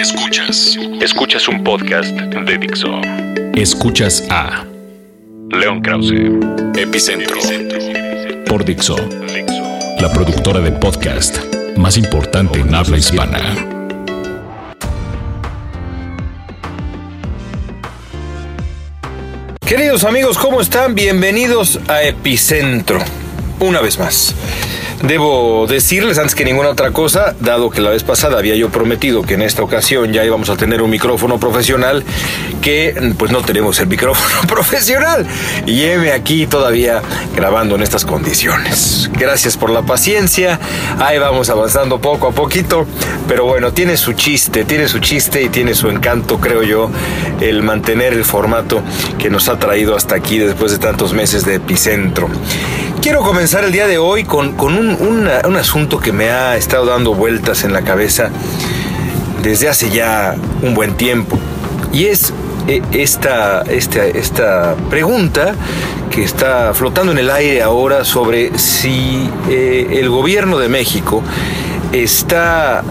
Escuchas. Escuchas un podcast de Dixo. Escuchas a León Krause. Epicentro. por Dixo, la productora de podcast más importante en habla hispana. Queridos amigos, ¿cómo están? Bienvenidos a Epicentro. Una vez más. Debo decirles antes que ninguna otra cosa, dado que la vez pasada había yo prometido que en esta ocasión ya íbamos a tener un micrófono profesional, que pues no tenemos el micrófono profesional. Y heme aquí todavía grabando en estas condiciones. Gracias por la paciencia. Ahí vamos avanzando poco a poquito. Pero bueno, tiene su chiste, tiene su chiste y tiene su encanto, creo yo, el mantener el formato que nos ha traído hasta aquí después de tantos meses de epicentro. Quiero comenzar el día de hoy con, un asunto que me ha estado dando vueltas en la cabeza desde hace ya un buen tiempo. Y es eh, esta, esta, esta pregunta que está flotando en el aire ahora sobre si eh, el gobierno de México está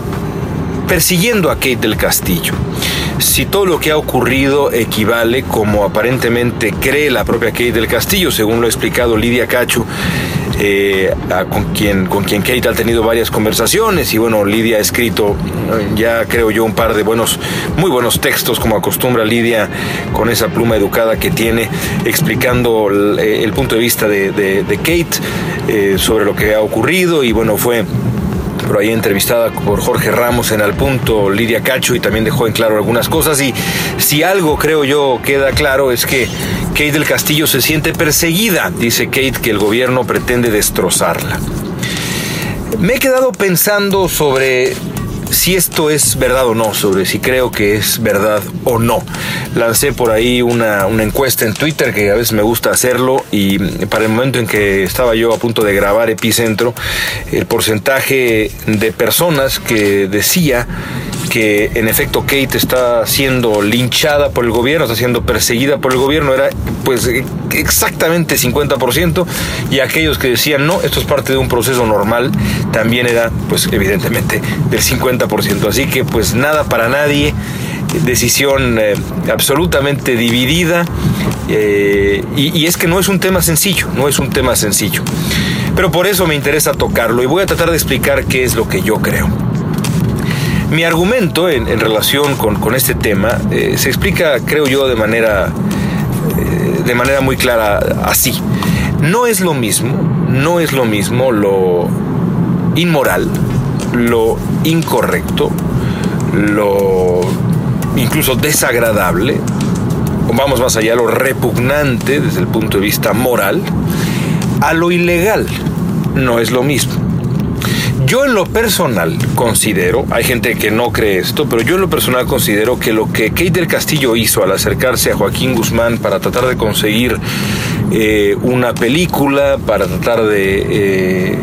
persiguiendo a Kate del Castillo. Si todo lo que ha ocurrido equivale, como aparentemente cree la propia Kate del Castillo, según lo ha explicado Lidia Cacho, eh, con, quien, con quien Kate ha tenido varias conversaciones y bueno, Lidia ha escrito eh, ya creo yo un par de buenos, muy buenos textos como acostumbra Lidia con esa pluma educada que tiene explicando el, el punto de vista de, de- Kate eh, sobre lo que ha ocurrido y bueno, fue ahí entrevistada por Jorge Ramos en Al Punto, Lidia Cacho, y también dejó en claro algunas cosas. Y si algo creo yo queda claro es que Kate del Castillo se siente perseguida. Dice Kate que el gobierno pretende destrozarla. Me he quedado pensando sobre si esto es verdad o no, sobre si creo que es verdad o no. Lancé por ahí una, una encuesta en Twitter que a veces me gusta hacerlo y para el momento en que estaba yo a punto de grabar Epicentro, el porcentaje de personas que decía que en efecto Kate está siendo linchada por el gobierno, está siendo perseguida por el gobierno, era pues exactamente 50% y aquellos que decían no, esto es parte de un proceso normal, también era pues evidentemente del 50%. Así que pues nada para nadie, decisión eh, absolutamente dividida eh, y es que no es un tema sencillo, no es un tema sencillo. Pero por eso me interesa tocarlo y voy a tratar de explicar qué es lo que yo creo. Mi argumento en, relación con, este tema eh, se explica, creo yo, de manera, eh, de manera muy clara así. No es lo mismo, no es lo mismo lo inmoral, lo incorrecto, lo incluso desagradable, vamos más allá, lo repugnante desde el punto de vista moral, a lo ilegal. No es lo mismo. Yo en lo personal considero, hay gente que no cree esto, pero yo en lo personal considero que lo que Kate del Castillo hizo al acercarse a Joaquín Guzmán para tratar de conseguir eh, una película, para tratar de eh,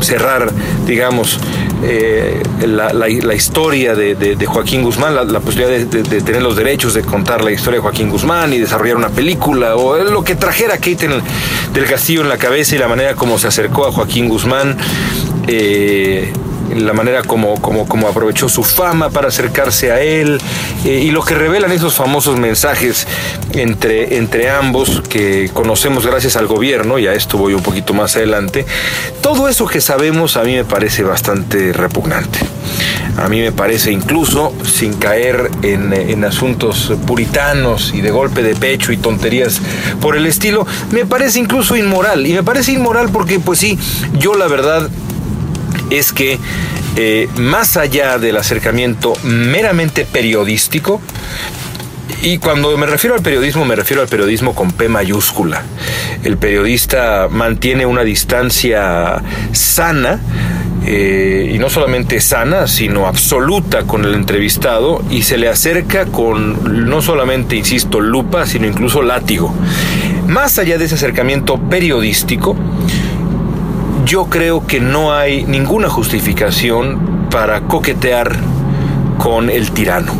cerrar, digamos, eh, la, historia de, Joaquín Guzmán, la, posibilidad de, tener los derechos de contar la historia de Joaquín Guzmán y desarrollar una película, o lo que trajera Kate en- del Castillo en la cabeza y la manera como se acercó a Joaquín Guzmán. eh, la manera como, como, como aprovechó su fama para acercarse a él eh, y lo que revelan esos famosos mensajes entre, entre ambos que conocemos gracias al gobierno, y a esto voy un poquito más adelante, todo eso que sabemos a mí me parece bastante repugnante. A mí me parece incluso, sin caer en, en asuntos puritanos y de golpe de pecho y tonterías por el estilo, me parece incluso inmoral. Y me parece inmoral porque, pues sí, yo la verdad es que eh, más allá del acercamiento meramente periodístico, y cuando me refiero al periodismo, me refiero al periodismo con P mayúscula. El periodista mantiene una distancia sana, eh, y no solamente sana, sino absoluta con el entrevistado, y se le acerca con no solamente, insisto, lupa, sino incluso látigo. Más allá de ese acercamiento periodístico, yo creo que no hay ninguna justificación para coquetear con el tirano,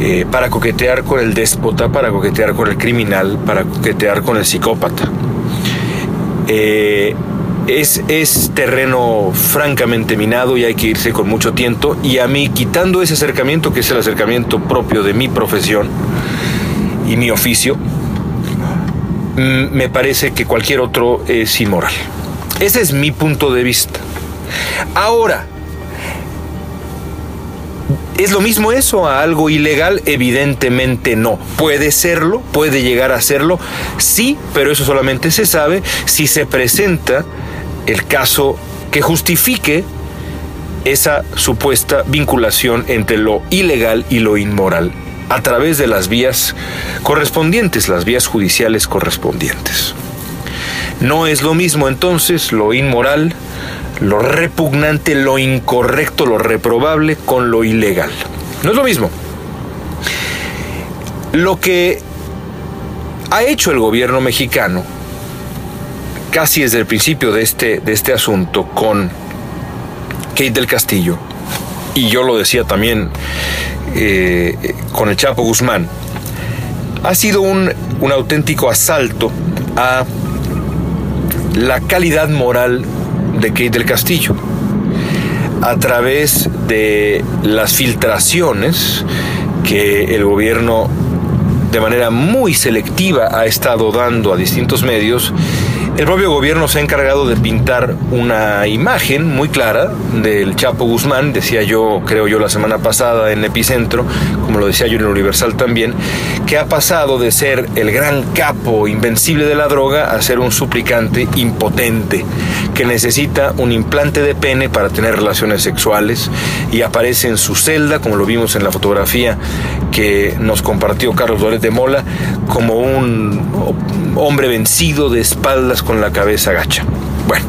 eh, para coquetear con el déspota, para coquetear con el criminal, para coquetear con el psicópata. Eh, es, es terreno francamente minado y hay que irse con mucho tiento. Y a mí, quitando ese acercamiento, que es el acercamiento propio de mi profesión y mi oficio, mm, me parece que cualquier otro es inmoral. Ese es mi punto de vista. Ahora, ¿Es lo mismo eso a algo ilegal? Evidentemente no. Puede serlo, puede llegar a serlo, sí, pero eso solamente se sabe si se presenta el caso que justifique esa supuesta vinculación entre lo ilegal y lo inmoral a través de las vías correspondientes, las vías judiciales correspondientes. No es lo mismo entonces lo inmoral lo repugnante, lo incorrecto, lo reprobable con lo ilegal. No es lo mismo. Lo que ha hecho el gobierno mexicano, casi desde el principio de este, de este asunto, con Kate del Castillo, y yo lo decía también eh, con el Chapo Guzmán, ha sido un, un auténtico asalto a la calidad moral de Kate del Castillo. A través de las filtraciones que el gobierno de manera muy selectiva ha estado dando a distintos medios el propio gobierno se ha encargado de pintar una imagen muy clara del Chapo Guzmán, decía yo, creo yo la semana pasada en Epicentro, como lo decía yo en el Universal también, que ha pasado de ser el gran capo invencible de la droga a ser un suplicante impotente, que necesita un implante de pene para tener relaciones sexuales y aparece en su celda, como lo vimos en la fotografía que nos compartió Carlos Dórez de Mola, como un hombre vencido de espaldas con la cabeza gacha. Bueno,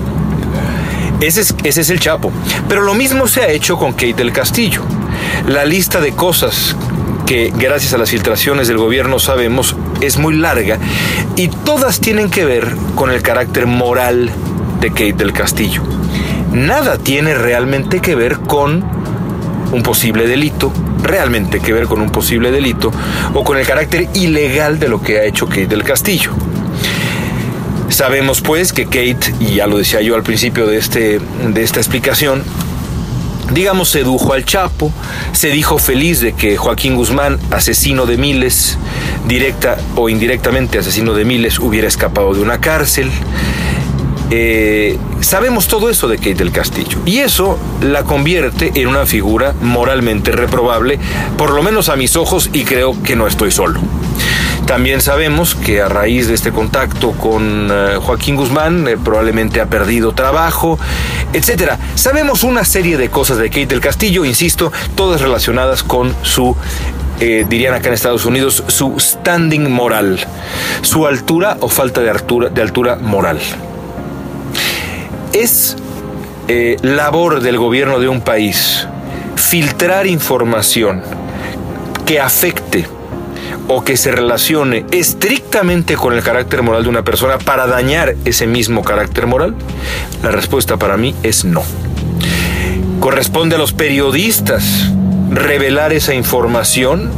ese es, ese es el Chapo. Pero lo mismo se ha hecho con Kate del Castillo. La lista de cosas que gracias a las filtraciones del gobierno sabemos es muy larga y todas tienen que ver con el carácter moral de Kate del Castillo. Nada tiene realmente que ver con un posible delito, realmente que ver con un posible delito o con el carácter ilegal de lo que ha hecho Kate del Castillo. Sabemos pues que Kate, y ya lo decía yo al principio de, este, de esta explicación, digamos, sedujo al Chapo, se dijo feliz de que Joaquín Guzmán, asesino de miles, directa o indirectamente asesino de miles, hubiera escapado de una cárcel. Eh, sabemos todo eso de Kate del Castillo y eso la convierte en una figura moralmente reprobable, por lo menos a mis ojos y creo que no estoy solo. También sabemos que a raíz de este contacto con eh, Joaquín Guzmán eh, probablemente ha perdido trabajo, etcétera. Sabemos una serie de cosas de Kate del Castillo, insisto, todas relacionadas con su dirían acá en Estados Unidos, su standing moral, su altura o falta de altura, de altura moral. Es labor del gobierno de un país filtrar información que afecte o que se relacione estrictamente con el carácter moral de una persona para dañar ese mismo carácter moral? La respuesta para mí es no. ¿Corresponde a los periodistas revelar esa información?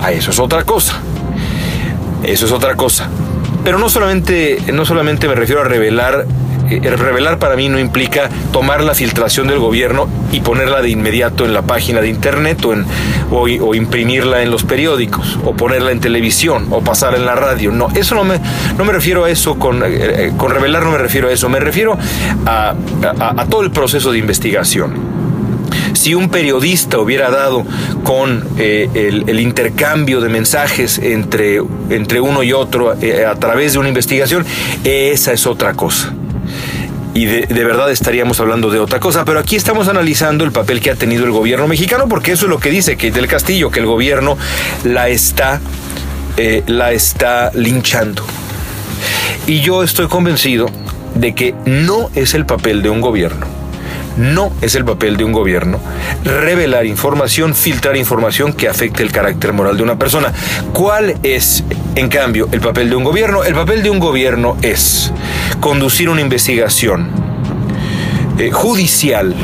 A ah, eso es otra cosa. Eso es otra cosa. Pero no solamente, no solamente me refiero a revelar eh, revelar para mí no implica tomar la filtración del gobierno y ponerla de inmediato en la página de internet o, en, o, imprimirla en los periódicos o ponerla en televisión o pasar en la radio. No, eso no me, no me refiero a eso, con, eh, con revelar no me refiero a eso, me refiero a, todo el proceso de investigación. Si un periodista hubiera dado con eh, el, el, intercambio de mensajes entre, entre uno y otro a través de una investigación, esa es otra cosa y de, verdad estaríamos hablando de otra cosa. Pero aquí estamos analizando el papel que ha tenido el gobierno mexicano, porque eso es lo que dice que del Castillo, que el gobierno la está, eh, la está linchando. Y yo estoy convencido de que no es el papel de un gobierno no es el papel de un gobierno revelar información, filtrar información que afecte el carácter moral de una persona. ¿Cuál es, en cambio, el papel de un gobierno? El papel de un gobierno es conducir una investigación eh, judicial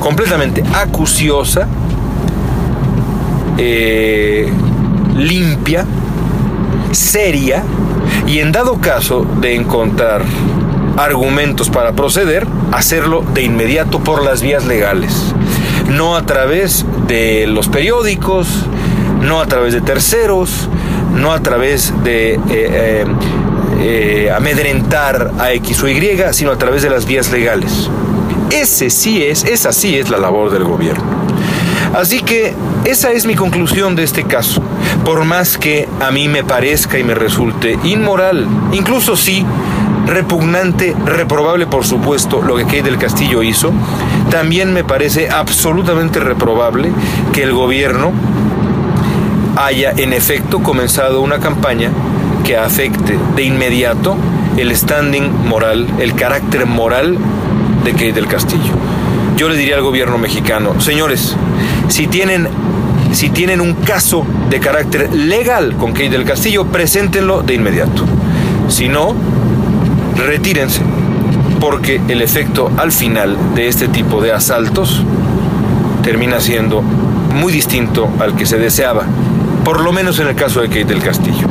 completamente acuciosa, eh, limpia, seria, y en dado caso de encontrar argumentos para proceder, hacerlo de inmediato por las vías legales, no a través de los periódicos, no a través de terceros, no a través de eh, eh, eh, amedrentar a X o Y, sino a través de las vías legales. Ese sí es, esa sí es la labor del gobierno. Así que esa es mi conclusión de este caso. Por más que a mí me parezca y me resulte inmoral, incluso sí repugnante, reprobable por supuesto lo que Kate del Castillo hizo, también me parece absolutamente reprobable que el gobierno haya en efecto comenzado una campaña que afecte de inmediato el standing moral, el carácter moral de Kate del Castillo. Yo le diría al gobierno mexicano, señores, si tienen, si tienen un caso de carácter legal con Kate del Castillo, preséntenlo de inmediato. Si no, retírense, porque el efecto al final de este tipo de asaltos termina siendo muy distinto al que se deseaba, por lo menos en el caso de Kate del Castillo.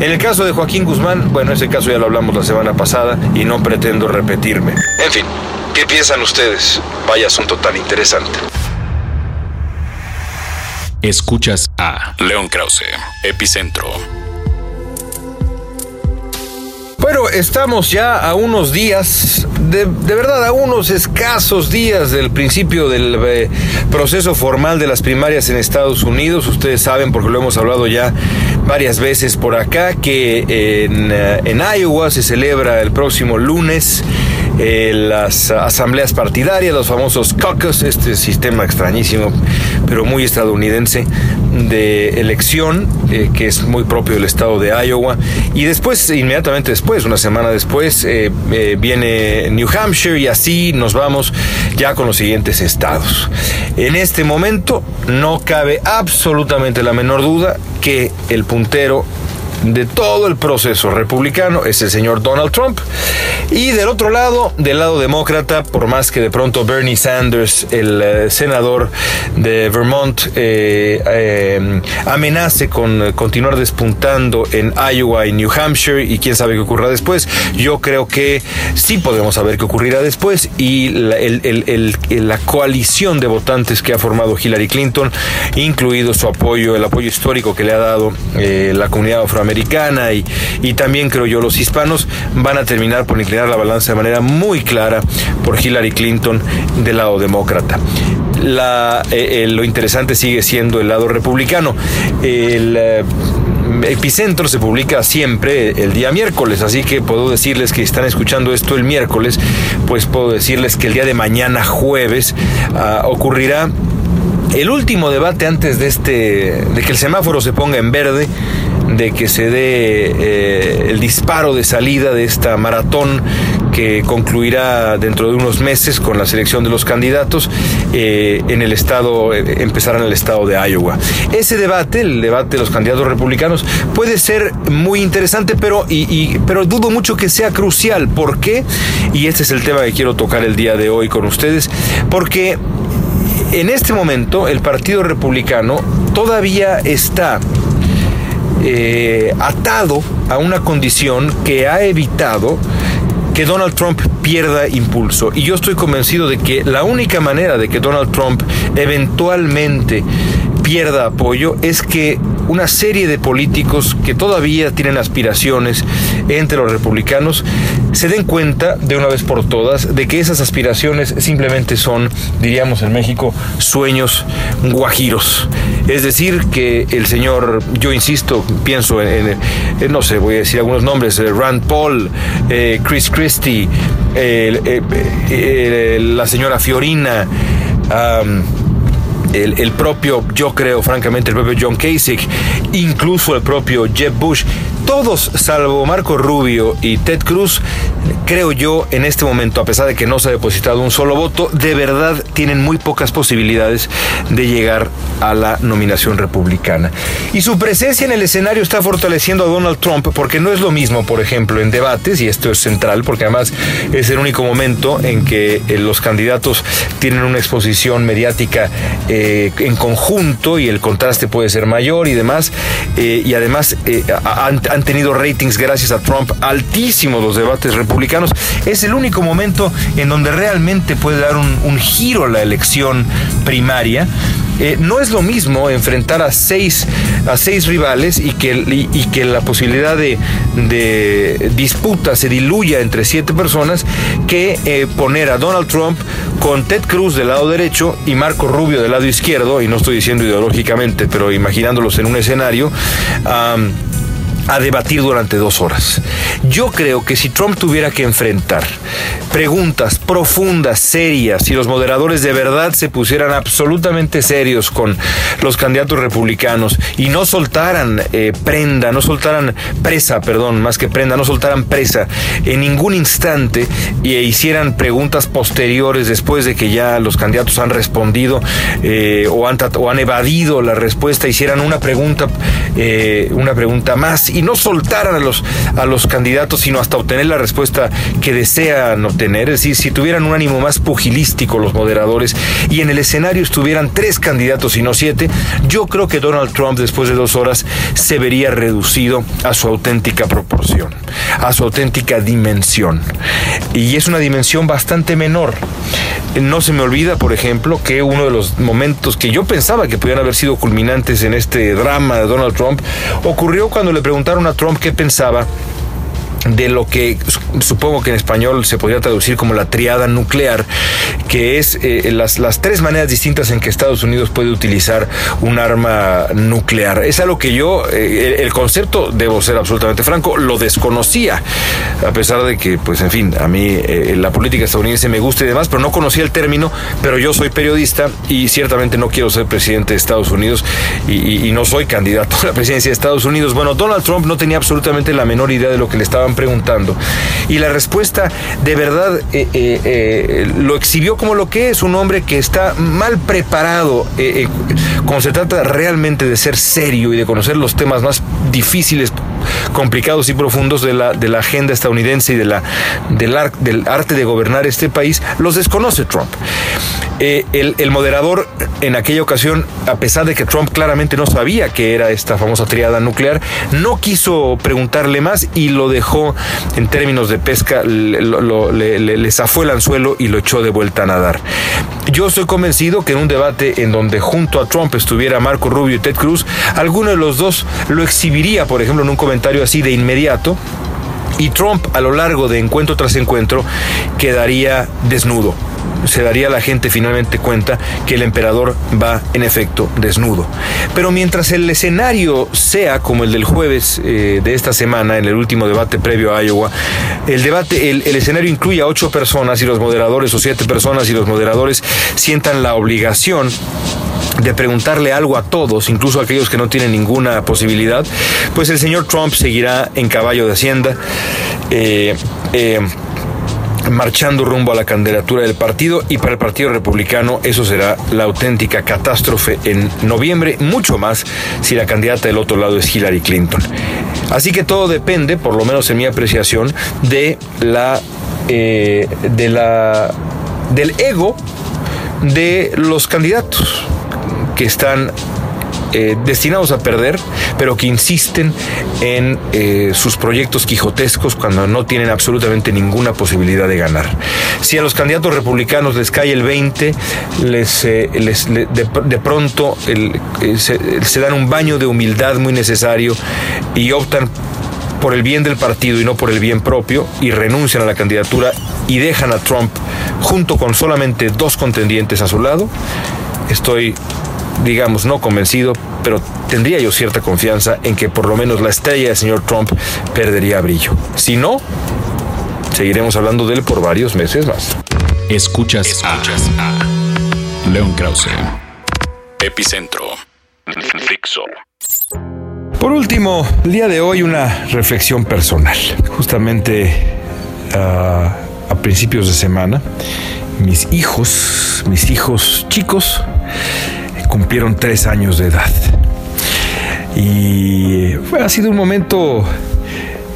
En el caso de Joaquín Guzmán, bueno, ese caso ya lo hablamos la semana pasada y no pretendo repetirme. En fin, ¿qué piensan ustedes? Vaya asunto tan interesante. Escuchas a León Krause, Epicentro. Bueno, estamos ya a unos días, de, verdad a unos escasos días del principio del eh, proceso formal de las primarias en Estados Unidos. Ustedes saben, porque lo hemos hablado ya varias veces por acá, que en, eh, en Iowa se celebra el próximo lunes eh, las asambleas partidarias, los famosos caucus, este sistema extrañísimo, pero muy estadounidense de elección, eh, que es muy propio del estado de Iowa. Y después, inmediatamente después, una semana después, eh, viene New Hampshire y así nos vamos ya con los siguientes estados. En este momento no cabe absolutamente la menor duda que el puntero de todo el proceso republicano es el señor Donald Trump. Y del otro lado, del lado demócrata, por más que de pronto Bernie Sanders, el eh, senador de Vermont, eh, eh, amenace con continuar despuntando en Iowa y New Hampshire y quién sabe qué ocurra después, yo creo que sí podemos saber qué ocurrirá después y la, el, la coalición de votantes que ha formado Hillary Clinton, incluido su apoyo, el apoyo histórico que le ha dado la comunidad afroamericana, americana y, y también creo yo los hispanos van a terminar por inclinar la balanza de manera muy clara por Hillary Clinton del lado demócrata. Eh, eh, lo interesante sigue siendo el lado republicano. El eh, epicentro se publica siempre el día miércoles, así que puedo decirles que están escuchando esto el miércoles, pues puedo decirles que el día de mañana jueves uh, ocurrirá el último debate antes de este de que el semáforo se ponga en verde de que se dé eh, el disparo de salida de esta maratón que concluirá dentro de unos meses con la selección de los candidatos eh, en el estado, eh, empezará en el estado de Iowa. Ese debate, el debate de los candidatos republicanos, puede ser muy interesante, pero, y, pero dudo mucho que sea crucial. ¿Por qué? Y este es el tema que quiero tocar el día de hoy con ustedes, porque en este momento el Partido Republicano todavía está eh, atado a una condición que ha evitado que Donald Trump pierda impulso. Y yo estoy convencido de que la única manera de que Donald Trump eventualmente pierda apoyo es que una serie de políticos que todavía tienen aspiraciones entre los republicanos se den cuenta de una vez por todas de que esas aspiraciones simplemente son, diríamos en México, sueños guajiros. Es decir, que el señor, yo insisto, pienso en, no sé, voy a decir algunos nombres, eh, Rand Paul, eh, Chris Christie, eh, la señora Fiorina, el, el, propio, yo creo francamente, el propio John Kasich, incluso el propio Jeb Bush, todos, salvo Marco Rubio y Ted Cruz, creo yo, en este momento, a pesar de que no se ha depositado un solo voto, de verdad tienen muy pocas posibilidades de llegar a la nominación republicana. Y su presencia en el escenario está fortaleciendo a Donald Trump, porque no es lo mismo, por ejemplo, en debates, y esto es central, porque además es el único momento en que eh, los candidatos tienen una exposición mediática eh, en conjunto y el contraste puede ser mayor y demás, eh, y además ante han tenido ratings gracias a Trump altísimos los debates republicanos. Es el único momento en donde realmente puede dar un, un giro la elección primaria. Eh, no es lo mismo enfrentar a seis, a seis rivales y que, y, que la posibilidad de, disputa se diluya entre siete personas que eh, poner a Donald Trump con Ted Cruz del lado derecho y Marco Rubio del lado izquierdo, y no estoy diciendo ideológicamente, pero imaginándolos en un escenario a debatir durante dos horas. Yo creo que si Trump tuviera que enfrentar preguntas profundas, serias, si los moderadores de verdad se pusieran absolutamente serios con los candidatos republicanos y no soltaran eh, prenda, no soltaran presa, perdón, más que prenda, no soltaran presa en ningún instante e hicieran preguntas posteriores después de que ya los candidatos han respondido eh, o, han, o han evadido la respuesta, hicieran una pregunta, eh, una pregunta más y no soltaran a los, a los candidatos, sino hasta obtener la respuesta que desean obtener. Es decir, si tuvieran un ánimo más pugilístico los moderadores y en el escenario estuvieran tres candidatos y no siete, yo creo que Donald Trump después de dos horas se vería reducido a su auténtica proporción, a su auténtica dimensión. Y es una dimensión bastante menor. No se me olvida, por ejemplo, que uno de los momentos que yo pensaba que pudieran haber sido culminantes en este drama de Donald Trump ocurrió cuando le preguntaron a Trump qué pensaba de lo que supongo que en español se podría traducir como la triada nuclear, que es eh, las, las tres maneras distintas en que Estados Unidos puede utilizar un arma nuclear. Es algo que yo, eh, el concepto, debo ser absolutamente franco, lo desconocía, a pesar de que, pues en fin, a mí eh, la política estadounidense me gusta y demás, pero no conocía el término, pero yo soy periodista y ciertamente no quiero ser presidente de Estados Unidos y, y no soy candidato a la presidencia de Estados Unidos. Bueno, Donald Trump no tenía absolutamente la menor idea de lo que le estaban preguntando. Y la respuesta de verdad eh, eh, eh, lo exhibió como lo que es, un hombre que está mal preparado cuando se trata realmente de ser serio y de conocer los temas más difíciles, complicados y profundos de la, de la agenda estadounidense y de la, del, del arte de gobernar este país, los desconoce Trump. el, el, moderador en aquella ocasión, a pesar de que Trump claramente no sabía que era esta famosa triada nuclear, no quiso preguntarle más y lo dejó en términos de pesca, le, zafó el anzuelo y lo echó de vuelta a nadar. Yo estoy convencido que en un debate en donde junto a Trump estuviera Marco Rubio y Ted Cruz, alguno de los dos lo exhibiría, por ejemplo, en un comentario así de inmediato y Trump a lo largo de encuentro tras encuentro quedaría desnudo se daría la gente finalmente cuenta que el emperador va en efecto desnudo. Pero mientras el escenario sea como el del jueves eh, de esta semana, en el último debate previo a Iowa, el debate, el, escenario incluye a ocho personas y los moderadores, o siete personas y los moderadores sientan la obligación de preguntarle algo a todos, incluso a aquellos que no tienen ninguna posibilidad, pues el señor Trump seguirá en caballo de Hacienda. Eh, eh, marchando rumbo a la candidatura del partido y para el Partido Republicano eso será la auténtica catástrofe en noviembre, mucho más si la candidata del otro lado es Hillary Clinton. Así que todo depende, por lo menos en mi apreciación, de la, eh, de la del ego de los candidatos que están eh, destinados a perder, pero que insisten en eh, sus proyectos quijotescos cuando no tienen absolutamente ninguna posibilidad de ganar. Si a los candidatos republicanos les cae el 20, les, eh, de, pronto se, se dan un baño de humildad muy necesario y optan por el bien del partido y no por el bien propio y renuncian a la candidatura y dejan a Trump junto con solamente dos contendientes a su lado, estoy digamos, no convencido, pero tendría yo cierta confianza en que por lo menos la estrella del señor Trump perdería brillo. Si no, seguiremos hablando de él por varios meses más. Escuchas, Escuchas a, León Krause. Epicentro. Fixo. Por último, el día de hoy una reflexión personal. Justamente ah, a principios de semana, mis hijos, mis hijos chicos, cumplieron tres años de edad. Y ha sido un momento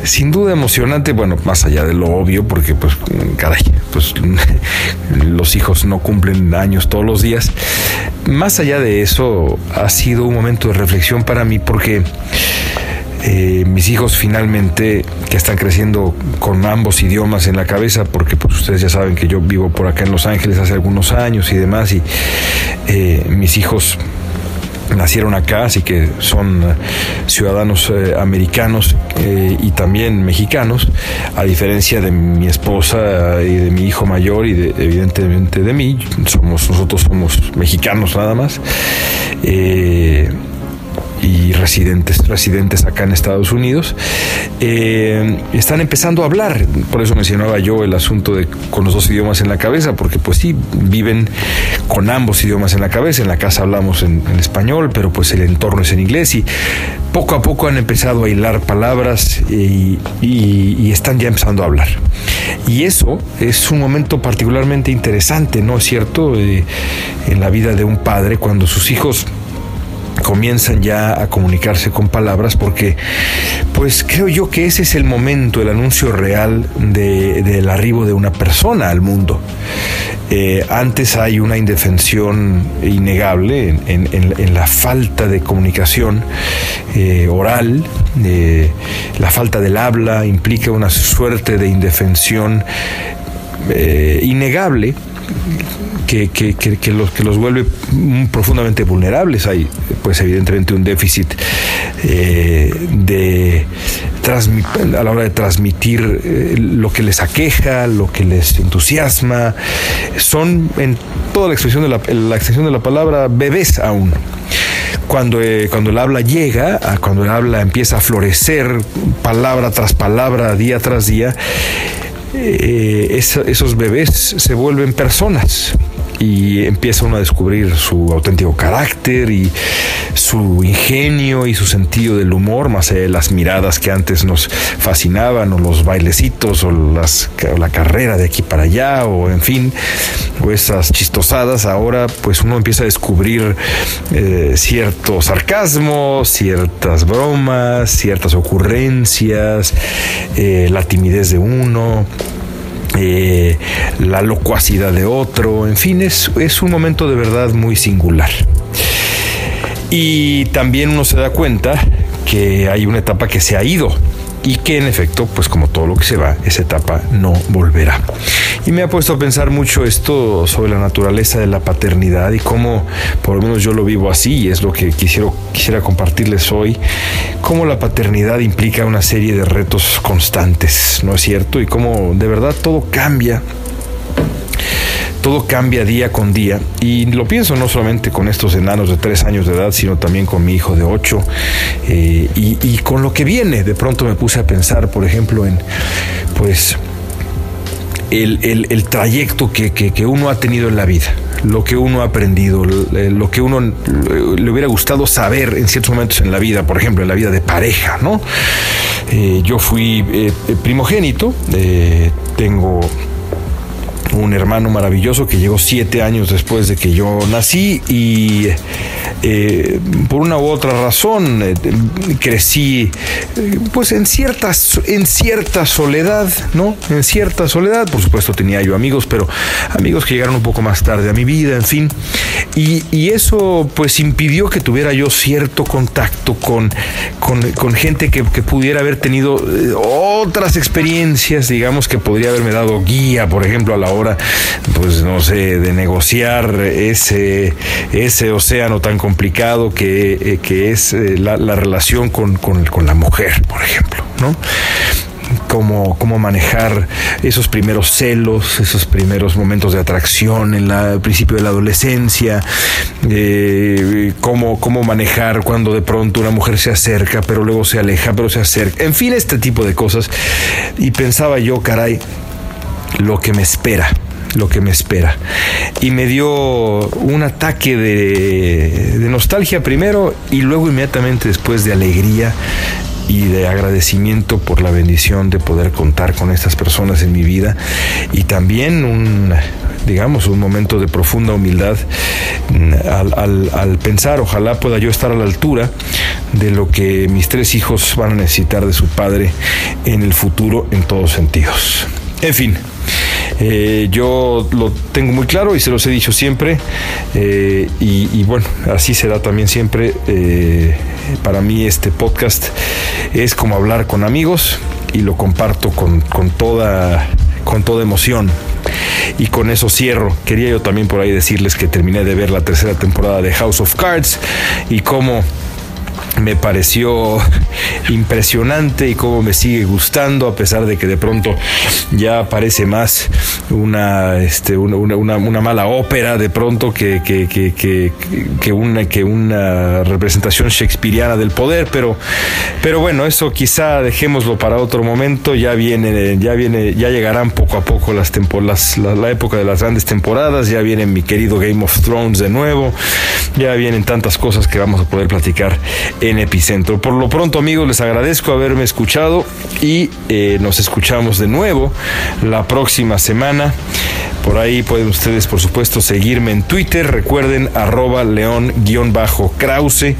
sin duda emocionante, bueno, más allá de lo obvio, porque pues, caray, pues los hijos no cumplen años todos los días. Más allá de eso, ha sido un momento de reflexión para mí porque Eh, mis hijos finalmente, que están creciendo con ambos idiomas en la cabeza, porque pues ustedes ya saben que yo vivo por acá en Los Ángeles hace algunos años y demás, y eh, mis hijos nacieron acá, así que son eh, ciudadanos eh, americanos eh, y también mexicanos, a diferencia de mi esposa y de mi hijo mayor y de, evidentemente de mí, somos nosotros somos mexicanos nada más y residentes, residentes acá en Estados Unidos, eh, están empezando a hablar. Por eso mencionaba yo el asunto de con los dos idiomas en la cabeza, porque pues sí, viven con ambos idiomas en la cabeza. En la casa hablamos en, español, pero pues el entorno es en inglés y poco a poco han empezado a hilar palabras y, están ya empezando a hablar. Y eso es un momento particularmente interesante, ¿no es cierto? Eh, en la vida de un padre cuando sus hijos comienzan ya a comunicarse con palabras porque pues creo yo que ese es el momento, el anuncio real del arribo de una persona al mundo. Eh, antes hay una indefensión innegable en, la falta de comunicación eh, oral, eh, la falta del habla implica una suerte de indefensión innegable que, que, que, los, que los vuelve profundamente vulnerables. Hay, pues, evidentemente, un déficit eh, de a la hora de transmitir eh, lo que les aqueja, lo que les entusiasma. Son, en toda la expresión de la, la extensión de la palabra, bebés aún cuando, eh, cuando el habla llega, cuando el habla empieza a florecer palabra tras palabra, día tras día, eh, esos bebés se vuelven personas y empieza uno a descubrir su auténtico carácter y su ingenio y su sentido del humor, más allá de las miradas que antes nos fascinaban, o los bailecitos, o, las, la carrera de aquí para allá, o en fin, o esas chistosadas, ahora pues uno empieza a descubrir eh, cierto sarcasmo, ciertas bromas, ciertas ocurrencias, eh, la timidez de uno. Eh, la locuacidad de otro, en fin, es, es un momento de verdad muy singular. Y también uno se da cuenta que hay una etapa que se ha ido y que en efecto, pues como todo lo que se va, esa etapa no volverá. Y me ha puesto a pensar mucho esto sobre la naturaleza de la paternidad y cómo, por lo menos yo lo vivo así, y es lo que quisiera, quisiera compartirles hoy, cómo la paternidad implica una serie de retos constantes, ¿no es cierto? Y cómo de verdad todo cambia todo cambia día con día y lo pienso no solamente con estos enanos de tres años de edad, sino también con mi hijo de ocho eh, y, con lo que viene. De pronto me puse a pensar, por ejemplo, en pues el, trayecto que, uno ha tenido en la vida, lo que uno ha aprendido, lo que uno le hubiera gustado saber en ciertos momentos en la vida, por ejemplo, en la vida de pareja, ¿no? Eh, yo fui eh, primogénito, tengo un hermano maravilloso que llegó siete años después de que yo nací y eh, por una u otra razón eh, crecí eh, pues en ciertas en cierta soledad no en cierta soledad. Por supuesto tenía yo amigos pero amigos que llegaron un poco más tarde a mi vida en fin. Y, eso pues impidió que tuviera yo cierto contacto con con, gente que, que, pudiera haber tenido otras experiencias digamos que podría haberme dado guía por ejemplo a la hora pues no sé de negociar ese ese océano tan complicado que, eh, que es eh, la, relación con, con, la mujer, por ejemplo, ¿no? Cómo, cómo, manejar esos primeros celos, esos primeros momentos de atracción en el principio de la adolescencia, eh, cómo, cómo, manejar cuando de pronto una mujer se acerca, pero luego se aleja, pero se acerca, en fin, este tipo de cosas. Y pensaba yo, caray, lo que me espera lo que me espera. Y me dio un ataque de, nostalgia primero y luego inmediatamente después de alegría y de agradecimiento por la bendición de poder contar con estas personas en mi vida y también un digamos un momento de profunda humildad al, al, pensar ojalá pueda yo estar a la altura de lo que mis tres hijos van a necesitar de su padre en el futuro en todos sentidos en fin eh, yo lo tengo muy claro y se los he dicho siempre eh, y, bueno, así será también siempre eh, Para mí este podcast es como hablar con amigos y lo comparto con, con toda, con toda emoción. Y con eso cierro. Quería yo también por ahí decirles que terminé de ver la tercera temporada de House of Cards y cómo me pareció impresionante y cómo me sigue gustando a pesar de que de pronto ya parece más una, este, una, una, una mala ópera de pronto que, que, que, que, una, que una representación shakespeariana del poder pero, pero bueno eso quizá dejémoslo para otro momento. Ya viene ya viene ya llegarán poco a poco las temporadas la, la época de las grandes temporadas ya viene mi querido Game of Thrones de nuevo ya vienen tantas cosas que vamos a poder platicar en Epicentro. Por lo pronto, amigos, les agradezco haberme escuchado y eh, nos escuchamos de nuevo la próxima semana. Por ahí pueden ustedes, por supuesto, seguirme en Twitter. Recuerden, arroba león-krause.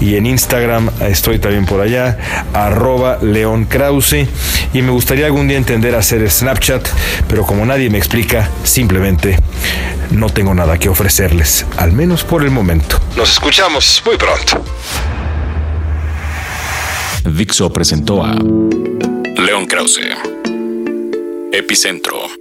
Y en Instagram estoy también por allá, arroba león krause. Y me gustaría algún día entender hacer Snapchat, pero como nadie me explica, simplemente no tengo nada que ofrecerles, al menos por el momento. Nos escuchamos muy pronto. Dixo presentó a León Krause. Epicentro.